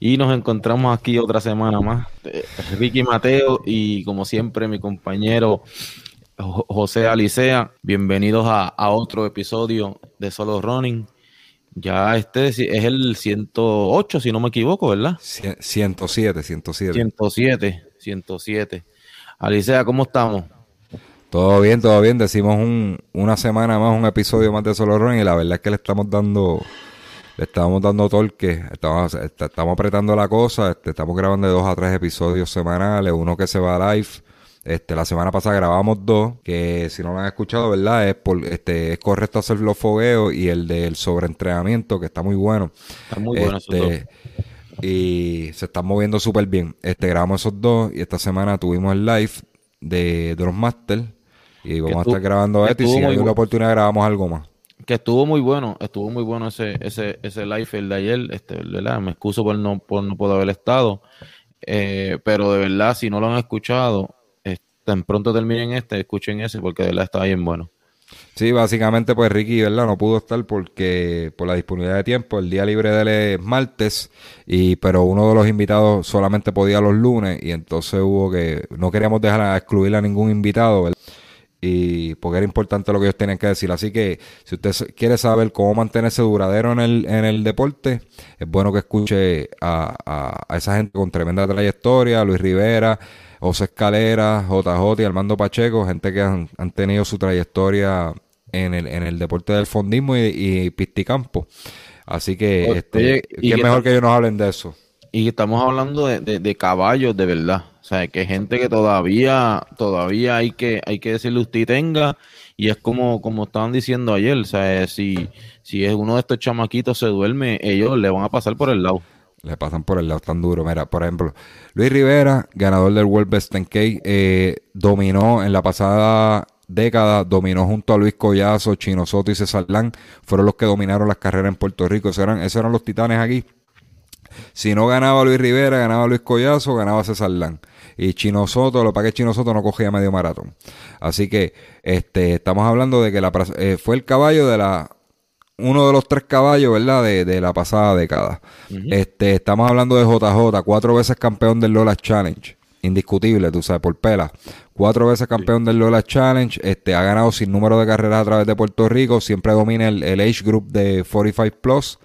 Y nos encontramos aquí otra semana más. Eh, Ricky Mateo y como siempre mi compañero José Alicea. Bienvenidos a, otro episodio de Solo Running. Ya este es el 108, si no me equivoco, ¿verdad? 107, 107. 107, 107. Alicea, ¿cómo estamos? Todo bien, todo bien. Decimos una semana más, un episodio más de Solo Running y la verdad es que le estamos dando le estábamos dando torque, estamos, estamos apretando la cosa, este, estamos grabando de dos a tres episodios semanales, uno que se va live. Este, la semana pasada grabamos dos, que si no lo han escuchado, ¿verdad? Es, por, este, es correcto hacer los fogueos y el del sobreentrenamiento, que está muy bueno. Está muy bueno este, Y se están moviendo súper bien. Este, grabamos esos dos y esta semana tuvimos el live de, los Masters. Y vamos a estar grabando esto y si hay una oportunidad grabamos algo más que estuvo muy bueno, estuvo muy bueno ese, ese, ese live el de ayer, este, ¿verdad? Me excuso por no, por no poder haber estado, eh, pero de verdad, si no lo han escuchado, tan pronto terminen este, escuchen ese, porque de verdad está bien bueno. Sí, básicamente pues Ricky, ¿verdad? No pudo estar porque por la disponibilidad de tiempo, el día libre de él es martes, y, pero uno de los invitados solamente podía los lunes y entonces hubo que, no queríamos dejar a excluir a ningún invitado, ¿verdad? Y porque era importante lo que ellos tenían que decir. Así que si usted quiere saber cómo mantenerse duradero en el, en el deporte, es bueno que escuche a, a, esa gente con tremenda trayectoria, Luis Rivera, José Escalera, JJ y Armando Pacheco, gente que han, han tenido su trayectoria en el, en el deporte del fondismo y, y pisticampo. Así que, este, ¿qué mejor que ellos nos hablen de eso? Y estamos hablando de, de, caballos de verdad. O sea, que gente que todavía, todavía hay que, hay que decirle usted tenga. Y es como, como estaban diciendo ayer. O sea, si, si es uno de estos chamaquitos se duerme, ellos le van a pasar por el lado. Le pasan por el lado tan duro. Mira, por ejemplo, Luis Rivera, ganador del World Best 10K, eh, dominó en la pasada década, dominó junto a Luis Collazo, Chino Soto y César Lang. Fueron los que dominaron las carreras en Puerto Rico. eran, esos eran los titanes aquí. Si no ganaba Luis Rivera, ganaba Luis Collazo, ganaba César Lán. Y Chino Soto, lo que Chino Soto no cogía medio maratón. Así que este, estamos hablando de que la, eh, fue el caballo de la uno de los tres caballos, ¿verdad? De, la pasada década. Este, estamos hablando de JJ, cuatro veces campeón del Lola Challenge. Indiscutible, tú sabes, por pela. Cuatro veces campeón del Lola Challenge. Este, ha ganado sin número de carreras a través de Puerto Rico. Siempre domina el, el age group de 45 plus.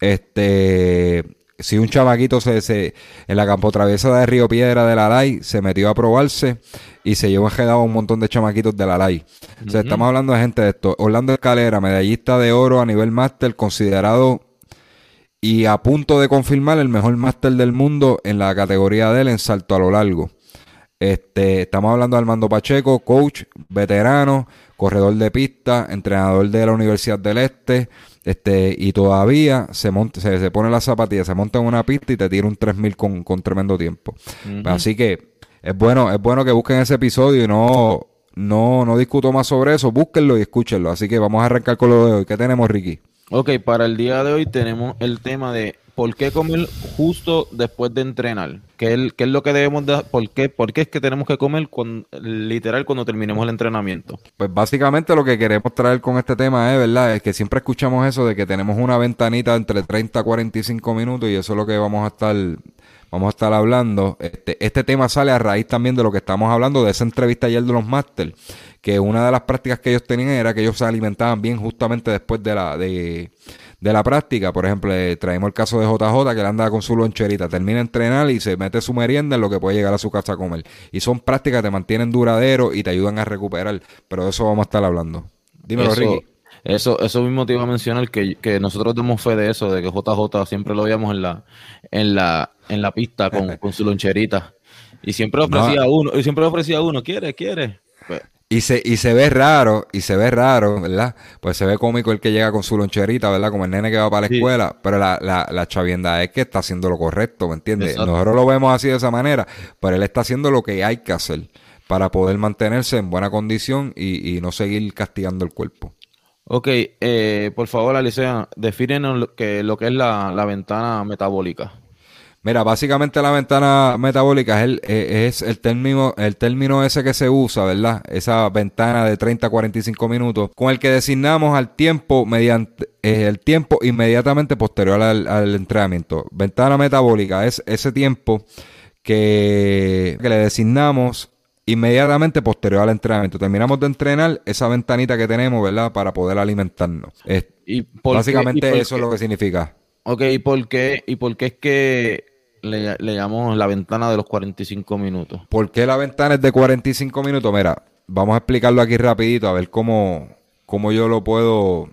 Este, si un chamaquito se, se, en la campo traviesa de Río Piedra de la LAI se metió a probarse y se llevó a un montón de chamaquitos de la LAI. O sea, estamos hablando de gente de esto. Orlando Escalera, medallista de oro a nivel máster, considerado y a punto de confirmar el mejor máster del mundo en la categoría de él en salto a lo largo. Este, estamos hablando de Armando Pacheco, coach, veterano, corredor de pista, entrenador de la Universidad del Este, este, y todavía se, monta, se, pone la zapatilla, se monta en una pista y te tira un 3000 con, con tremendo tiempo. Así que es bueno, es bueno que busquen ese episodio y no, no, no discuto más sobre eso, búsquenlo y escúchenlo. Así que vamos a arrancar con lo de hoy. ¿Qué tenemos, Ricky? Ok, para el día de hoy tenemos el tema de ¿por qué comer justo después de entrenar? ¿Qué es, lo que debemos de, por qué, por qué es que tenemos que comer literal cuando terminemos el entrenamiento? Pues básicamente lo que queremos traer con este tema es, ¿verdad? Es que siempre escuchamos eso de que tenemos una ventanita entre 30 a 45 minutos y eso es lo que vamos a estar vamos a estar hablando. Este, este tema sale a raíz también de lo que estamos hablando de esa entrevista ayer de los Masters, que una de las prácticas que ellos tenían era que ellos se alimentaban bien justamente después de la de de la práctica. Por ejemplo, eh, traemos el caso de JJ que le anda con su loncherita, termina de entrenar y se mete su merienda en lo que puede llegar a su casa a comer. Y son prácticas que te mantienen duradero y te ayudan a recuperar. Pero de eso vamos a estar hablando. Dímelo, Ricky. Eso, eso mismo te iba a mencionar que, que nosotros demos fe de eso, de que JJ siempre lo veíamos en la, en la, en la pista con, con su loncherita. Y siempre ofrecía uno, y siempre ofrecía uno, quiere, quiere. Y se, y se ve raro, y se ve raro, ¿verdad? Pues se ve cómico el que llega con su loncherita, ¿verdad? Como el nene que va para la escuela, pero la, la, la chavienda es que está haciendo lo correcto, ¿me entiendes? Nosotros lo vemos así de esa manera, pero él está haciendo lo que hay que hacer para poder mantenerse en buena condición y, y no seguir castigando el cuerpo. Ok, eh, por favor, Alicia, definen lo que, lo que es la, la ventana metabólica. Mira, básicamente la ventana metabólica es el, eh, es el término, el término ese que se usa, ¿verdad? Esa ventana de 30 a 45 minutos, con el que designamos al tiempo mediante eh, el tiempo inmediatamente posterior al, entrenamiento. Ventana metabólica es ese tiempo que, que le designamos inmediatamente posterior al entrenamiento. Terminamos de entrenar esa ventanita que tenemos, ¿verdad? Para poder alimentarnos. y básicamente eso es lo que significa. Ok, ¿y por qué, y por qué es que le, llamamos la ventana de los 45 minutos. ¿Por qué la ventana es de 45 minutos? Mira, vamos a explicarlo aquí rapidito, a ver cómo, cómo yo lo puedo,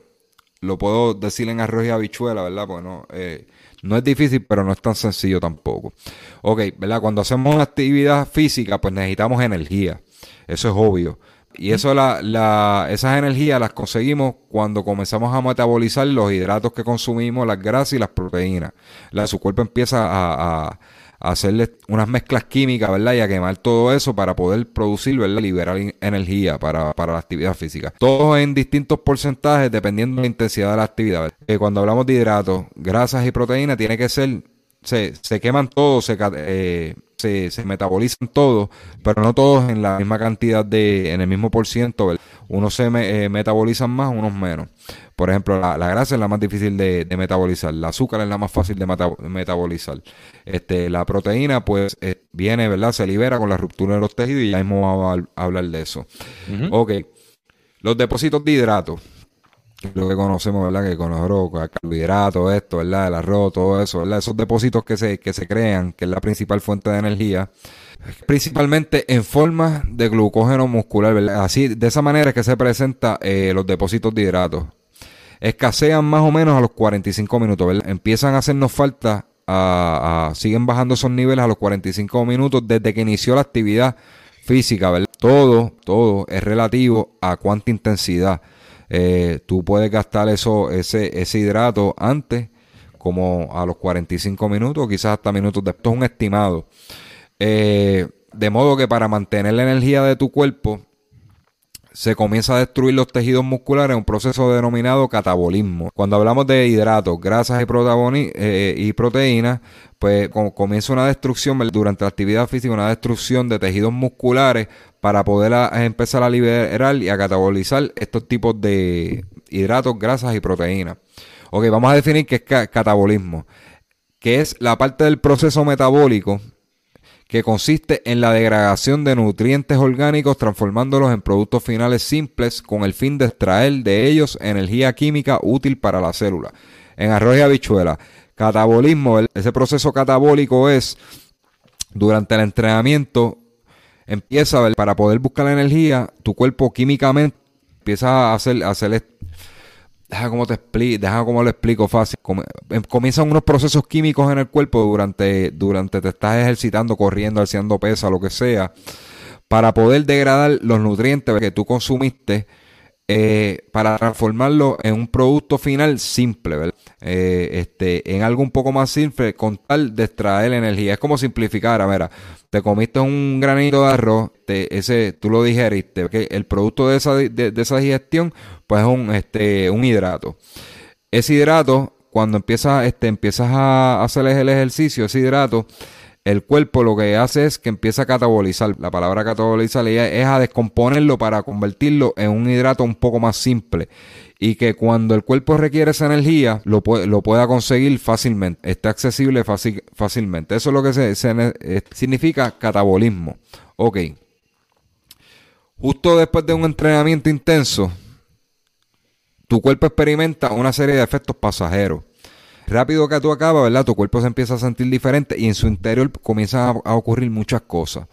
lo puedo decir en arroz y habichuela, ¿verdad? Pues no, eh, no es difícil, pero no es tan sencillo tampoco. Ok, ¿verdad? Cuando hacemos una actividad física, pues necesitamos energía. Eso es obvio. Y eso la, la, esas energías las conseguimos cuando comenzamos a metabolizar los hidratos que consumimos, las grasas y las proteínas. La, su cuerpo empieza a, a, hacerle unas mezclas químicas, ¿verdad? Y a quemar todo eso para poder producir, ¿verdad? Liberar energía para, para la actividad física. Todo en distintos porcentajes dependiendo de la intensidad de la actividad. Eh, cuando hablamos de hidratos, grasas y proteínas, tiene que ser se, se queman todos, se, eh, se, se, metabolizan todos, pero no todos en la misma cantidad de, en el mismo por ciento. Unos se eh, metabolizan más, unos menos. Por ejemplo, la, grasa es la más difícil de, metabolizar, el azúcar es la más fácil de metabolizar. Este, la proteína, pues, eh, viene, ¿verdad? Se libera con la ruptura de los tejidos y ya mismo vamos a, hablar de eso. Ok. Los depósitos de hidratos lo que conocemos, ¿verdad? Que con los carbohidratos, esto, ¿verdad? El arroz, todo eso, ¿verdad? Esos depósitos que se, que se crean, que es la principal fuente de energía, principalmente en forma de glucógeno muscular, ¿verdad? Así, de esa manera es que se presentan eh, los depósitos de hidratos. Escasean más o menos a los 45 minutos, ¿verdad? Empiezan a hacernos falta, a, siguen bajando esos niveles a los 45 minutos desde que inició la actividad física, ¿verdad? Todo, todo es relativo a cuánta intensidad. Eh, tú puedes gastar eso, ese, hidrato antes, como a los 45 minutos, quizás hasta minutos después. es un estimado. Eh, de modo que para mantener la energía de tu cuerpo, se comienza a destruir los tejidos musculares en un proceso denominado catabolismo. Cuando hablamos de hidratos, grasas y, eh, y proteínas, pues comienza una destrucción durante la actividad física, una destrucción de tejidos musculares para poder empezar a liberar y a catabolizar estos tipos de hidratos, grasas y proteínas. Ok, vamos a definir qué es catabolismo, que es la parte del proceso metabólico que consiste en la degradación de nutrientes orgánicos transformándolos en productos finales simples con el fin de extraer de ellos energía química útil para la célula. En arroz y habichuela, catabolismo, ese proceso catabólico es durante el entrenamiento empieza para poder buscar la energía, tu cuerpo químicamente empieza a hacer, a hacer deja como te explico, deja como lo explico fácil. Em, comienzan unos procesos químicos en el cuerpo durante, durante te estás ejercitando, corriendo, haciendo pesa, lo que sea, para poder degradar los nutrientes que tú consumiste eh, para transformarlo en un producto final simple, ¿verdad? Eh, este, en algo un poco más simple con tal de extraer energía. Es como simplificar, mira, te comiste un granito de arroz, ese, tú lo digeriste, el producto de esa, de, esa digestión, pues es un, este, un hidrato. Ese hidrato, cuando empiezas, este, empiezas a hacer el ejercicio, ese hidrato, el cuerpo lo que hace es que empieza a catabolizar. La palabra catabolizar es a descomponerlo para convertirlo en un hidrato un poco más simple. Y que cuando el cuerpo requiere esa energía, lo, pueda conseguir fácilmente. Está accesible fácilmente. Eso es lo que eh, significa catabolismo. Ok. Justo después de un entrenamiento intenso, tu cuerpo experimenta una serie de efectos pasajeros rápido que tú acabas, ¿verdad? Tu cuerpo se empieza a sentir diferente y en su interior comienzan a, ocurrir muchas cosas.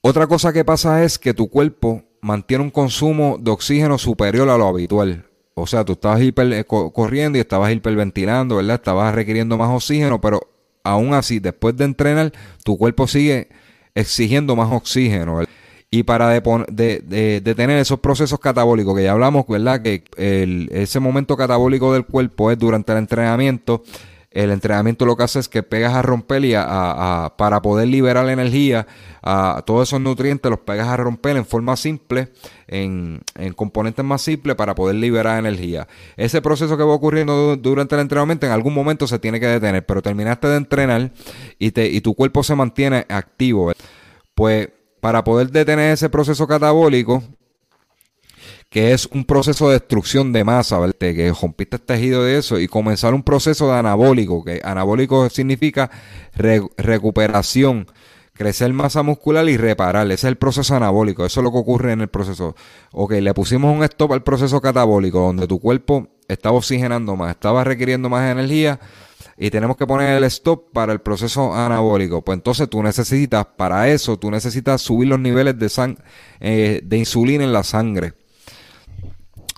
Otra cosa que pasa es que tu cuerpo mantiene un consumo de oxígeno superior a lo habitual. O sea, tú estabas hiper, eh, corriendo y estabas hiperventilando, ¿verdad? Estabas requiriendo más oxígeno, pero aún así, después de entrenar, tu cuerpo sigue exigiendo más oxígeno. Y para detener esos procesos catabólicos que ya hablamos, ¿verdad? Que ese momento catabólico del cuerpo es durante el entrenamiento. El entrenamiento lo que hace es que pegas a romper y a, para poder liberar la energía, a todos esos nutrientes los pegas a romper en forma simple, en, componentes más simples para poder liberar energía. Ese proceso que va ocurriendo durante el entrenamiento en algún momento se tiene que detener, pero terminaste de entrenar y, te, y tu cuerpo se mantiene activo. Pues para poder detener ese proceso catabólico, que es un proceso de destrucción de masa, ¿verdad? que rompiste el tejido de eso y comenzar un proceso de anabólico, que anabólico significa recuperación, crecer masa muscular y reparar. Ese es el proceso anabólico, eso es lo que ocurre en el proceso. Ok, le pusimos un stop al proceso catabólico, donde tu cuerpo estaba oxigenando más, estaba requiriendo más energía y tenemos que poner el stop para el proceso anabólico. Pues entonces tú necesitas, para eso, tú necesitas subir los niveles de, eh, de insulina en la sangre.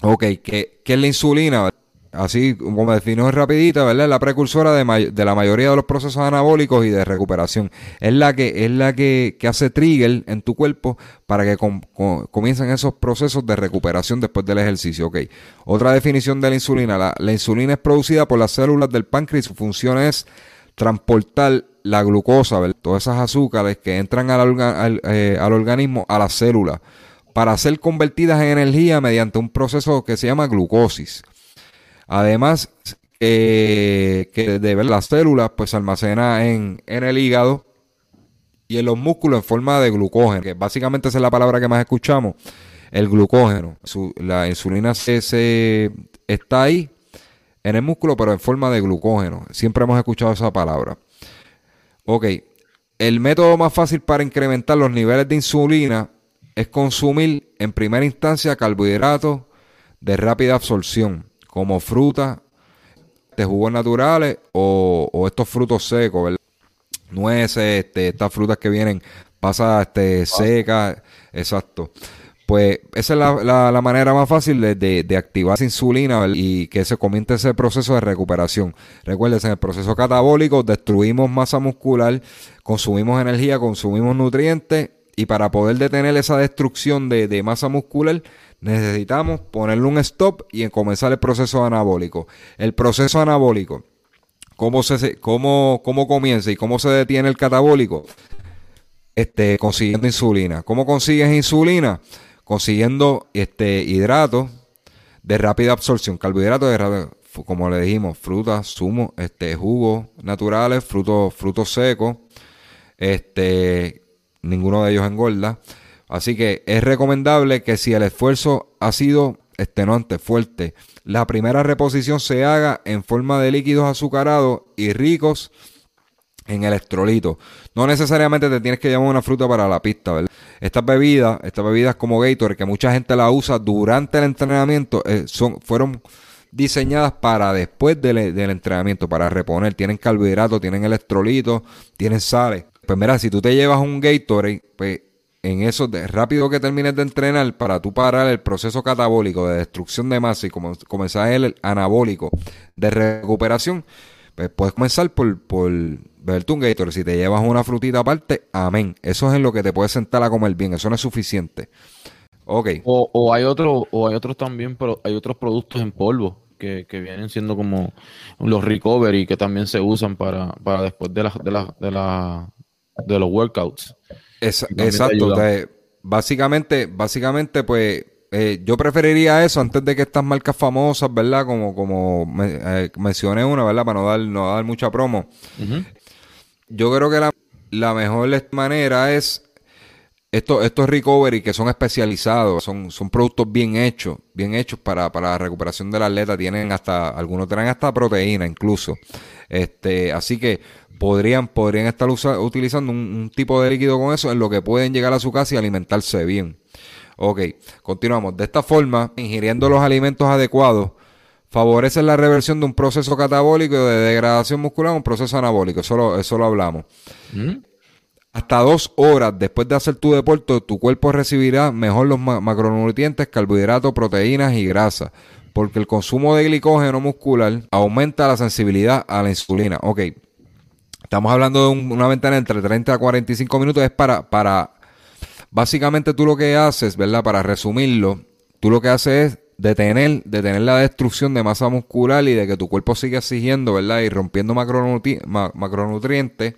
Ok, ¿qué, qué es la insulina? Así como definió rapidita, ¿verdad? Es la precursora de, de, la mayoría de los procesos anabólicos y de recuperación. Es la que, es la que, que hace trigger en tu cuerpo para que comiencen esos procesos de recuperación después del ejercicio. Ok. Otra definición de la insulina. La, la insulina es producida por las células del páncreas y su función es transportar la glucosa, ¿verdad? todas esas azúcares que entran al, al, eh, al organismo, a las células, para ser convertidas en energía mediante un proceso que se llama glucosis. Además, que de ver las células, pues se almacena en, el hígado y en los músculos en forma de glucógeno, que básicamente esa es la palabra que más escuchamos, el glucógeno. la insulina se, está ahí en el músculo, pero en forma de glucógeno. Siempre hemos escuchado esa palabra. Ok, el método más fácil para incrementar los niveles de insulina es consumir en primera instancia carbohidratos de rápida absorción como fruta de jugos naturales o, estos frutos secos, ¿verdad? Nueces, este, estas frutas que vienen pasadas este, secas, exacto. Pues esa es la, manera más fácil de, activar esa insulina y que se comience ese proceso de recuperación. Recuerden, en el proceso catabólico destruimos masa muscular, consumimos energía, consumimos nutrientes y para poder detener esa destrucción de, de masa muscular necesitamos ponerle un stop y comenzar el proceso anabólico. El proceso anabólico, ¿cómo, se, cómo, cómo comienza y cómo se detiene el catabólico? Este, consiguiendo insulina. ¿Cómo consigues insulina? Consiguiendo este, hidratos de rápida absorción, carbohidratos de como le dijimos, frutas, zumos, este, jugos naturales, frutos, frutos secos, este, ninguno de ellos engorda. Así que es recomendable que si el esfuerzo ha sido extenuante, fuerte, la primera reposición se haga en forma de líquidos azucarados y ricos en electrolitos. No necesariamente te tienes que llevar una fruta para la pista, ¿verdad? Estas bebidas, estas bebidas como Gatorade, que mucha gente la usa durante el entrenamiento, eh, son, fueron diseñadas para después del, del, entrenamiento, para reponer. Tienen carbohidratos, tienen electrolitos, tienen sales. Pues mira, si tú te llevas un Gatorade, pues en eso de rápido que termines de entrenar para tú parar el proceso catabólico de destrucción de masa y como, comenzar el anabólico de recuperación, pues puedes comenzar por, por un Gator. Si te llevas una frutita aparte, amén. Eso es en lo que te puedes sentar a comer bien. Eso no es suficiente. Ok. O, o hay otro, o hay otros también, pero hay otros productos en polvo que, que, vienen siendo como los recovery que también se usan para, para después de la, de la, de la, de los workouts exacto. básicamente, básicamente, pues eh, yo preferiría eso antes de que estas marcas famosas, ¿verdad? Como, como eh, mencioné una, ¿verdad? Para no dar, no dar mucha promo. Yo creo que la, la, mejor manera es estos, estos recovery que son especializados, son, son productos bien hechos, bien hechos para, para la recuperación del atleta. Tienen hasta, algunos traen hasta proteína incluso. Este, así que podrían, podrían estar utilizando un, tipo de líquido con eso en lo que pueden llegar a su casa y alimentarse bien. Ok, continuamos. De esta forma, ingiriendo los alimentos adecuados, favorecen la reversión de un proceso catabólico de degradación muscular un proceso anabólico. Eso lo, eso lo hablamos. ¿Mm? Hasta dos horas después de hacer tu deporte, tu cuerpo recibirá mejor los macronutrientes, carbohidratos, proteínas y grasas, porque el consumo de glicógeno muscular aumenta la sensibilidad a la insulina. Ok, Estamos hablando de una ventana entre 30 a 45 minutos. Es para, para, Básicamente tú lo que haces, ¿verdad? Para resumirlo, tú lo que haces es detener, detener la destrucción de masa muscular y de que tu cuerpo siga exigiendo, ¿verdad? Y rompiendo macronutrientes,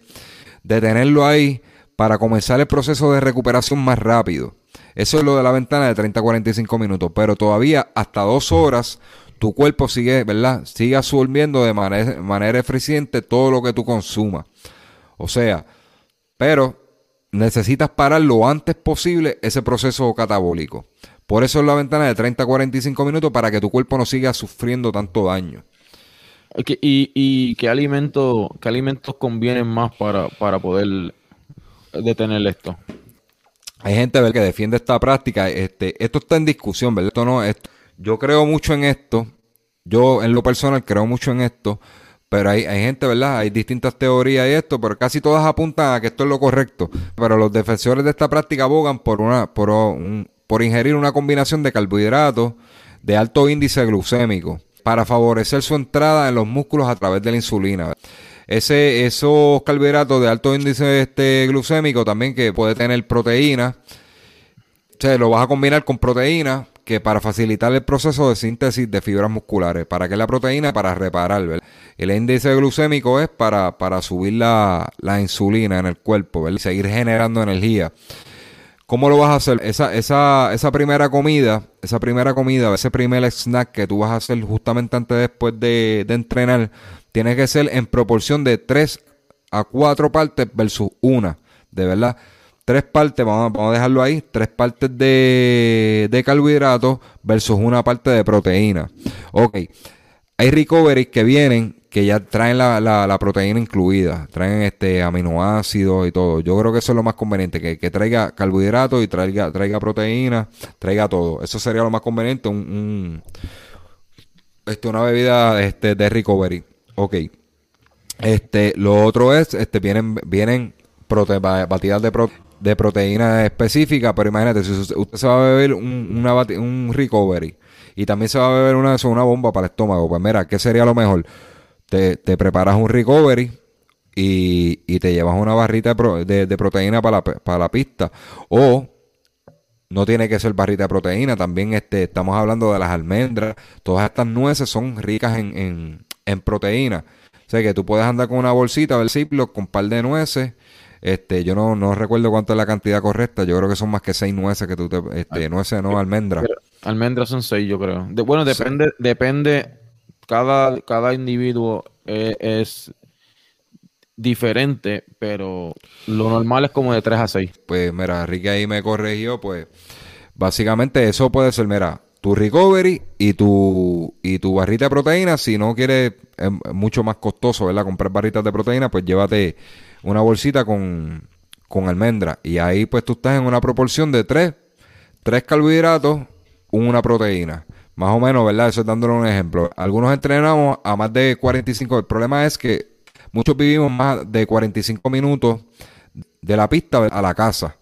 detenerlo ahí para comenzar el proceso de recuperación más rápido. Eso es lo de la ventana de 30 a 45 minutos, pero todavía hasta dos horas tu cuerpo sigue, ¿verdad? Sigue absorbiendo de manera, manera eficiente todo lo que tú consumas. O sea, pero necesitas parar lo antes posible ese proceso catabólico. Por eso es la ventana de 30 a 45 minutos para que tu cuerpo no siga sufriendo tanto daño. ¿Y, qué, alimento, qué alimentos convienen más para, para poder detener esto? Hay gente que defiende esta práctica. Este, esto está en discusión, ¿verdad? Esto no, yo creo mucho en esto. Yo, en lo personal, creo mucho en esto. Pero hay, hay gente, ¿verdad? Hay distintas teorías y esto, pero casi todas apuntan a que esto es lo correcto. Pero los defensores de esta práctica abogan por una, por un, por ingerir una combinación de carbohidratos de alto índice glucémico para favorecer su entrada en los músculos a través de la insulina. Ese, esos carbohidratos de alto índice este, glucémico también que puede tener proteína, o lo vas a combinar con proteína que para facilitar el proceso de síntesis de fibras musculares. ¿Para qué la proteína? Para reparar, El índice glucémico es para, para subir la, la insulina en el cuerpo, ¿verdad? Y seguir generando energía. ¿Cómo lo vas a hacer? Esa, esa, esa primera comida, esa primera comida, ese primer snack que tú vas a hacer justamente antes después de, entrenar, tiene que ser en proporción de 3 a 4 partes versus una. De verdad, tres partes, vamos, vamos a dejarlo ahí, tres partes de, de carbohidratos versus una parte de proteína. Ok, hay recovery que vienen que ya traen la, la, proteína incluida, traen este aminoácidos y todo. Yo creo que eso es lo más conveniente, que, traiga carbohidratos y traiga, traiga proteína, traiga todo. Eso sería lo más conveniente, un, este, una bebida este, de recovery. Ok. Este, lo otro es, este, vienen, vienen batidas de, de proteína específica, pero imagínate, si usted se va a beber un, un recovery y también se va a beber una, una bomba para el estómago, pues mira, ¿qué sería lo mejor? Te, preparas un recovery y, te llevas una barrita de, proteína para la, para la pista. O no tiene que ser barrita de proteína, también este, estamos hablando de las almendras. Todas estas nueces son ricas en, en, proteína. O sea que tú puedes andar con una bolsita del Ziploc con un par de nueces. Este, yo no, no recuerdo cuánto es la cantidad correcta. Yo creo que son más que seis nueces que tú te, este, nueces, no almendras. Almendras son seis, yo creo. bueno, depende, depende cada, cada individuo eh, es, diferente, pero lo normal es como de 3 a 6. Pues mira, Ricky ahí me corrigió, pues básicamente eso puede ser, mira, tu recovery y tu, y tu barrita de proteína, si no quieres, es mucho más costoso, ¿verdad? Comprar barritas de proteína, pues llévate una bolsita con, con almendra. Y ahí pues tú estás en una proporción de 3, 3 carbohidratos, una proteína. Más o menos, ¿verdad? Eso es dándole un ejemplo. Algunos entrenamos a más de 45. El problema es que muchos vivimos más de 45 minutos de la pista a la casa.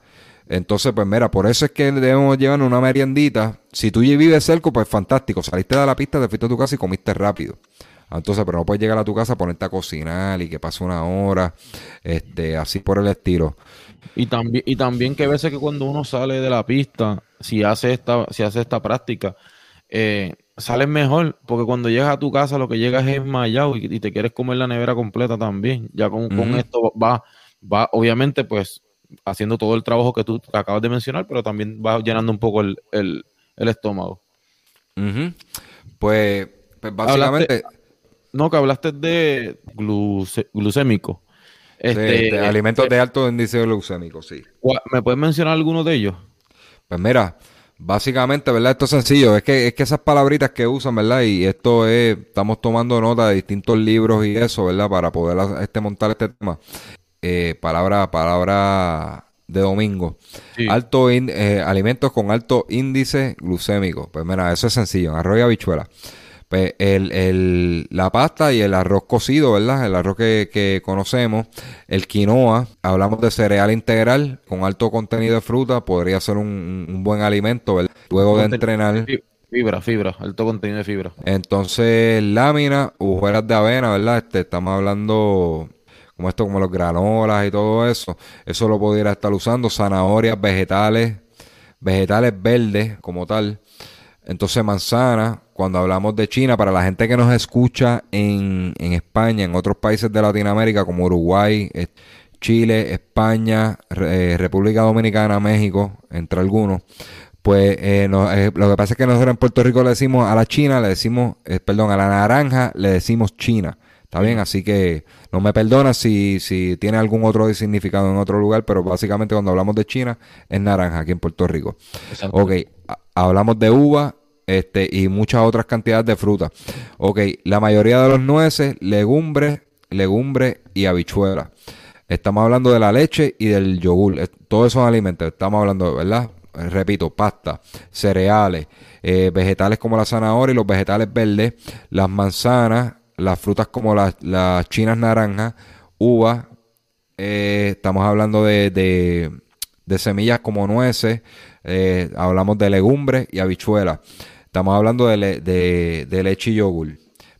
Entonces, pues mira, por eso es que debemos llevar una meriendita. Si tú vives cerca, pues fantástico. Saliste de la pista, te fuiste a tu casa y comiste rápido. Entonces, pero no puedes llegar a tu casa, ponerte a cocinar y que pase una hora, este, así por el estilo. Y también, y también que a veces que cuando uno sale de la pista, si hace esta, si hace esta práctica, eh, sales mejor, porque cuando llegas a tu casa lo que llegas es mallado y, te quieres comer la nevera completa también. Ya con, esto va, va, obviamente, pues, haciendo todo el trabajo que tú acabas de mencionar, pero también va llenando un poco el, estómago. pues, pues, básicamente... no, que hablaste de glucémico. Este, alimentos de alto índice glucémico, sí. ¿Me puedes mencionar alguno de ellos? Pues mira, Básicamente, ¿verdad? Esto es sencillo. Es que, es que esas palabritas que usan, ¿verdad? Y esto es, estamos tomando nota de distintos libros y eso, ¿verdad? Para poder este, montar este tema. Eh, palabra, palabra de domingo. Alto eh, alimentos con alto índice glucémico. Pues mira, eso es sencillo. En arroz y habichuela. Pues el, el, la pasta y el arroz cocido, ¿verdad? El arroz que, conocemos. El quinoa, hablamos de cereal integral con alto contenido de fruta, podría ser un, buen alimento, ¿verdad? Luego de entrenar. Fibra, fibra, alto contenido de fibra. Entonces, lámina, hojuelas de avena, ¿verdad? Este, estamos hablando como esto, como los granolas y todo eso, eso lo pudiera estar usando, zanahorias, vegetales, vegetales verdes como tal. Entonces manzana, cuando hablamos de China, para la gente que nos escucha en, en España, en otros países de Latinoamérica como Uruguay, eh, Chile, España, eh, República Dominicana, México, entre algunos, pues eh, lo que pasa es que nosotros en Puerto Rico le decimos a la China, le decimos, perdón, a la naranja le decimos China. Está bien, así que no me perdonas si, si tiene algún otro significado en otro lugar, pero básicamente cuando hablamos de China es naranja aquí en Puerto Rico. Ok, hablamos de uva este, y muchas otras cantidades de fruta. Ok, la mayoría de los nueces, legumbres, legumbres y habichuelas. Estamos hablando de la leche y del yogur. Todos esos alimentos. Estamos hablando, ¿verdad? Repito, pasta, cereales, eh, vegetales como la zanahoria y los vegetales verdes, las manzanas, las frutas como las, chinas naranjas, uvas, eh, estamos hablando de, semillas como nueces, eh, hablamos de legumbres y habichuelas, estamos hablando de, de, leche y yogur.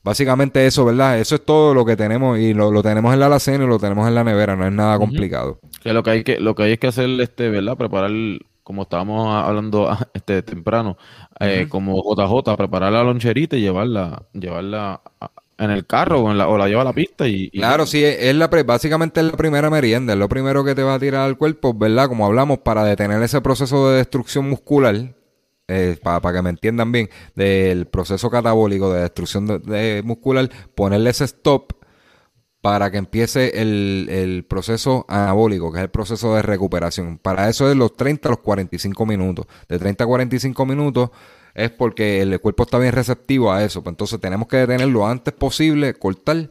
Básicamente eso, ¿verdad? Eso es todo lo que tenemos y lo, tenemos en la alacena y lo tenemos en la nevera, no es nada complicado. Que lo que hay que lo que hay es que hacer este, ¿verdad? Preparar como estábamos hablando este temprano, eh, como JJ, preparar la loncherita y llevarla llevarla a, en el carro o, la, lleva a la pista y... claro, sí, es la básicamente es la primera merienda, es lo primero que te va a tirar al cuerpo, ¿verdad? Como hablamos, para detener ese proceso de destrucción muscular, eh, para, que me entiendan bien, del proceso catabólico de destrucción de, muscular, ponerle ese stop para que empiece el, el, proceso anabólico, que es el proceso de recuperación. Para eso es los 30 a los 45 minutos. De 30 a 45 minutos es porque el cuerpo está bien receptivo a eso. Pues entonces tenemos que detenerlo lo antes posible, cortar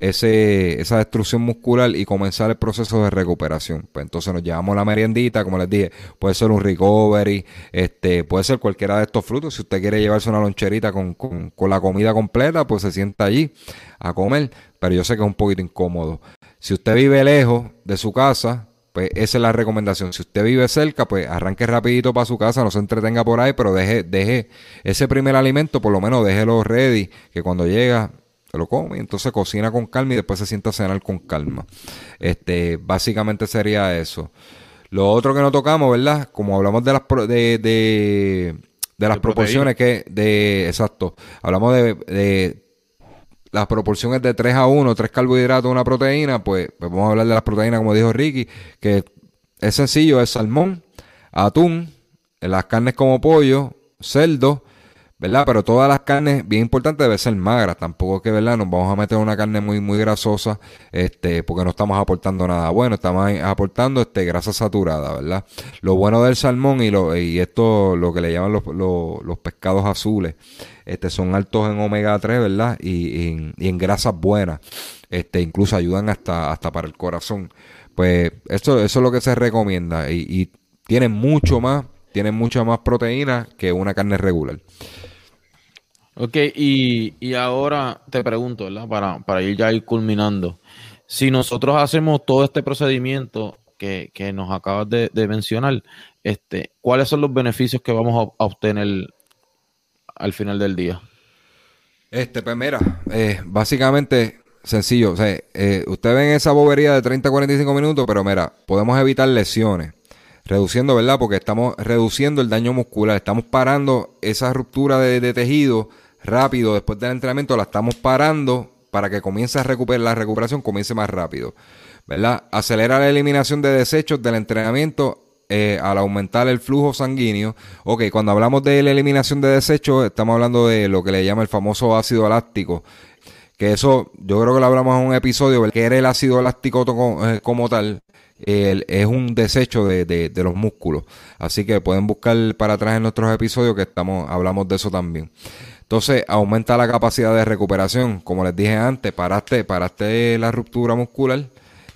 ese, esa destrucción muscular y comenzar el proceso de recuperación. Pues entonces nos llevamos la meriendita, como les dije, puede ser un recovery, este, puede ser cualquiera de estos frutos. Si usted quiere llevarse una loncherita con, con, con la comida completa, pues se sienta allí a comer. Pero yo sé que es un poquito incómodo. Si usted vive lejos de su casa, pues esa es la recomendación. Si usted vive cerca, pues arranque rapidito para su casa, no se entretenga por ahí, pero deje, deje ese primer alimento, por lo menos déjelo ready, que cuando llega se lo come, y entonces cocina con calma y después se sienta a cenar con calma. Este, básicamente sería eso. Lo otro que no tocamos, ¿verdad? Como hablamos de las de, de, de las proporciones que de exacto, hablamos de las proporciones de 3 a 1, 3 carbohidratos, una proteína, pues, pues, vamos a hablar de las proteínas, como dijo Ricky, que es sencillo, es salmón, atún, las carnes como pollo, cerdo, ¿verdad? Pero todas las carnes, bien importante, deben ser magras. Tampoco es que, ¿verdad? Nos vamos a meter una carne muy, muy grasosa, este, porque no estamos aportando nada bueno, estamos aportando este, grasa saturada, ¿verdad? Lo bueno del salmón y, lo, esto, lo que le llaman los, los, pescados azules, este, son altos en omega 3, ¿verdad? Y, y, en grasas buenas. Este, incluso ayudan hasta, hasta para el corazón. Pues eso, eso es lo que se recomienda. Y, y tienen mucho más, tienen mucha más proteína que una carne regular. Ok, y, y ahora te pregunto, ¿verdad? Para, para ir ya ir culminando. Si nosotros hacemos todo este procedimiento que, que nos acabas de, mencionar, este, ¿cuáles son los beneficios que vamos a, obtener al final del día? Este, pues mira, eh, básicamente sencillo. O sea, eh, ustedes ven esa bobería de 30 a 45 minutos, pero mira, podemos evitar lesiones. Reduciendo, ¿verdad? Porque estamos reduciendo el daño muscular. Estamos parando esa ruptura de, de tejido rápido después del entrenamiento, la estamos parando para que comience a recuperar la recuperación, comience más rápido. ¿Verdad? Acelera la eliminación de desechos del entrenamiento eh, al aumentar el flujo sanguíneo. Ok, cuando hablamos de la eliminación de desechos, estamos hablando de lo que le llama el famoso ácido láctico. Que eso, yo creo que lo hablamos en un episodio, que era el ácido láctico eh, como, tal. es un desecho de, de, de, los músculos. Así que pueden buscar para atrás en nuestros episodios que estamos, hablamos de eso también. Entonces aumenta la capacidad de recuperación. Como les dije antes, paraste, paraste la ruptura muscular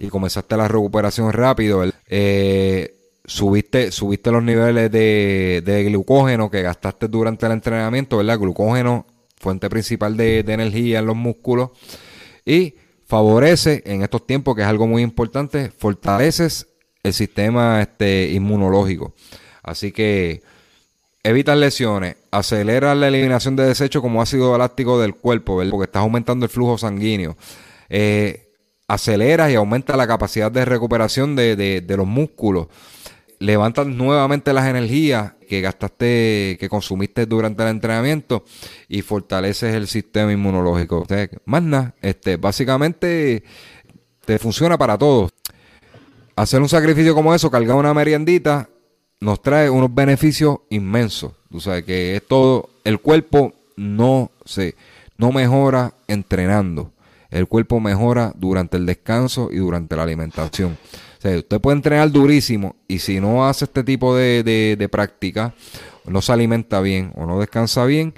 y comenzaste la recuperación rápido. Eh, subiste, subiste los niveles de, glucógeno que gastaste durante el entrenamiento, ¿verdad? Glucógeno, fuente principal de, energía en los músculos. Y favorece en estos tiempos, que es algo muy importante, fortaleces el sistema este, inmunológico. Así que evitas lesiones, acelera la eliminación de desechos como ácido láctico del cuerpo, ¿verdad? porque estás aumentando el flujo sanguíneo. Eh, aceleras y aumenta la capacidad de recuperación de, de los músculos levantas nuevamente las energías que gastaste, que consumiste durante el entrenamiento y fortaleces el sistema inmunológico. más nada, este, básicamente te funciona para todo. Hacer un sacrificio como eso, cargar una meriendita, nos trae unos beneficios inmensos. Tú sabes que es todo, el cuerpo no se, no mejora entrenando. El cuerpo mejora durante el descanso y durante la alimentación usted puede entrenar durísimo y si no hace este tipo de, práctica, no se alimenta bien o no descansa bien,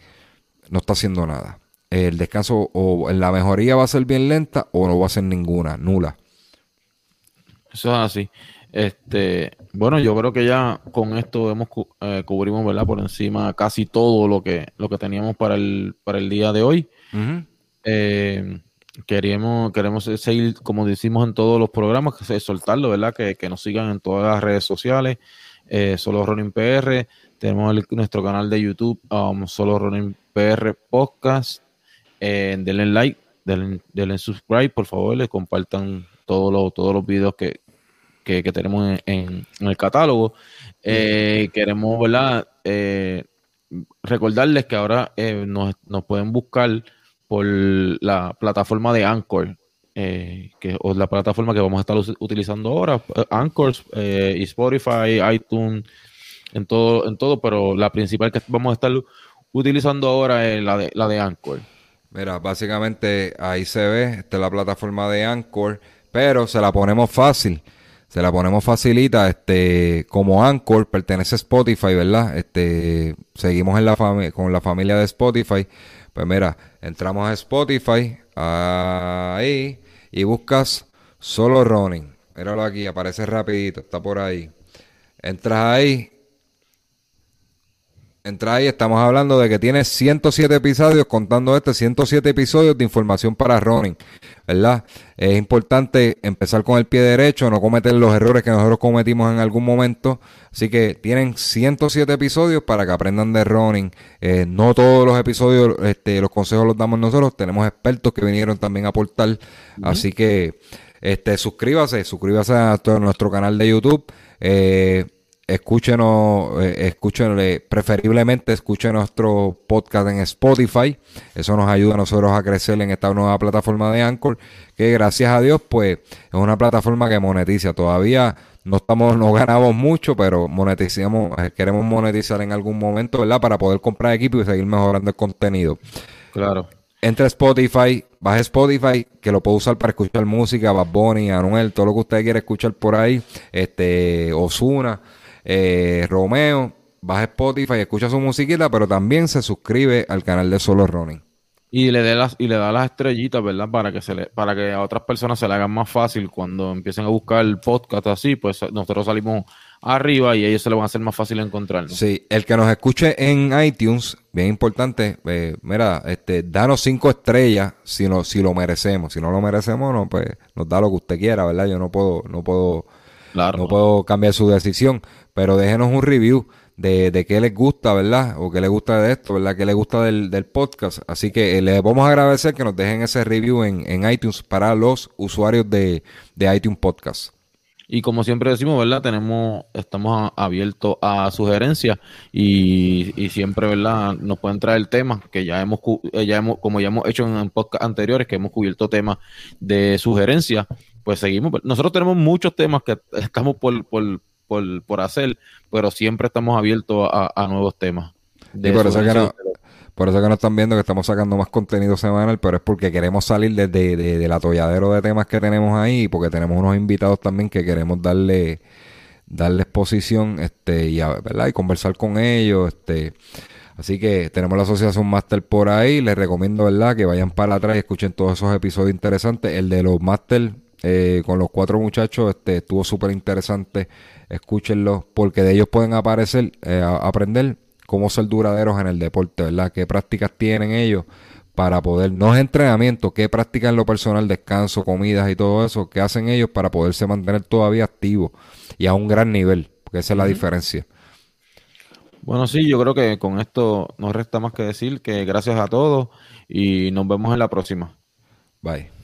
no está haciendo nada. El descanso o la mejoría va a ser bien lenta o no va a ser ninguna, nula. Eso es así. Este, bueno, yo creo que ya con esto hemos eh, cubrimos, ¿verdad? Por encima casi todo lo que lo que teníamos para el para el día de hoy. Queremos, queremos seguir, como decimos en todos los programas, que soltarlo, ¿verdad? Que, nos sigan en todas las redes sociales, eh, Solo Running PR, tenemos nuestro canal de YouTube, um, Solo Running PR Podcast, eh, denle like, denle, subscribe, por favor, les compartan todos los, todos los videos que, tenemos en, el catálogo. Eh, queremos, ¿verdad? Eh, recordarles que ahora nos, nos pueden buscar por la plataforma de Anchor, eh, que es la plataforma que vamos a estar utilizando ahora, eh, Anchor eh, y Spotify, iTunes, en todo, en todo, pero la principal que vamos a estar utilizando ahora es la de, la de Anchor. Mira, básicamente ahí se ve, esta es la plataforma de Anchor, pero se la ponemos fácil. Se la ponemos facilita, este, como Anchor pertenece a Spotify, ¿verdad? Este, seguimos en la con la familia de Spotify. Pues mira, entramos a Spotify, ahí, y buscas solo running. Míralo aquí, aparece rapidito, está por ahí. Entras ahí, entras ahí, estamos hablando de que tiene 107 episodios, contando este, 107 episodios de información para running. ¿verdad? Es importante empezar con el pie derecho, no cometer los errores que nosotros cometimos en algún momento. Así que tienen 107 episodios para que aprendan de running. Eh, no todos los episodios, este, los consejos los damos nosotros. Tenemos expertos que vinieron también a aportar. Así que este, suscríbase, suscríbase a nuestro canal de YouTube. Eh, escúchenos, eh, escúchenle, preferiblemente escuchen nuestro podcast en Spotify. Eso nos ayuda a nosotros a crecer en esta nueva plataforma de Anchor, que gracias a Dios, pues, es una plataforma que monetiza. Todavía no estamos, no ganamos mucho, pero monetizamos, eh, queremos monetizar en algún momento, ¿verdad? Para poder comprar equipo y seguir mejorando el contenido. Claro. Entre Spotify, baje Spotify, que lo puede usar para escuchar música, Bad Bunny, Anuel, todo lo que usted quiera escuchar por ahí, este, Osuna eh, Romeo, baja Spotify, escucha su musiquita, pero también se suscribe al canal de Solo Running. Y le, dé las, y le da las estrellitas, ¿verdad? Para que, se le, para que a otras personas se le hagan más fácil cuando empiecen a buscar el podcast así, pues nosotros salimos arriba y ellos se le van a hacer más fácil encontrarnos. Sí, el que nos escuche en iTunes, bien importante, eh, mira, este, danos cinco estrellas si, no, si lo merecemos. Si no lo merecemos, no, pues nos da lo que usted quiera, ¿verdad? Yo no puedo, no puedo no puedo cambiar su decisión, pero déjenos un review de, de qué les gusta, ¿verdad? O qué les gusta de esto, ¿verdad? ¿Qué les gusta del, podcast? Así que eh, les vamos a agradecer que nos dejen ese review en, en iTunes para los usuarios de, de iTunes Podcast. Y como siempre decimos, ¿verdad? Tenemos, estamos abiertos a sugerencias y, y, siempre, ¿verdad? Nos pueden traer temas que ya hemos, eh, ya hemos, como ya hemos hecho en podcast anteriores, que hemos cubierto temas de sugerencias, pues seguimos. Nosotros tenemos muchos temas que estamos por, por, por hacer, pero siempre estamos abiertos a, nuevos temas. por, eso que no, por eso que nos están viendo que estamos sacando más contenido semanal, pero es porque queremos salir desde de, del atolladero de temas que tenemos ahí, porque tenemos unos invitados también que queremos darle darle exposición este y, ¿verdad? y conversar con ellos este Así que tenemos la Asociación Master por ahí. Les recomiendo, ¿verdad?, que vayan para atrás y escuchen todos esos episodios interesantes. El de los Master eh, con los cuatro muchachos este, estuvo súper interesante. Escúchenlo, porque de ellos pueden aparecer, eh, aprender cómo ser duraderos en el deporte, ¿verdad? ¿Qué prácticas tienen ellos para poder, no es entrenamiento, qué prácticas en lo personal, descanso, comidas y todo eso, qué hacen ellos para poderse mantener todavía activos y a un gran nivel, porque esa es la diferencia. Bueno, sí, yo creo que con esto no resta más que decir que gracias a todos y nos vemos en la próxima. Bye.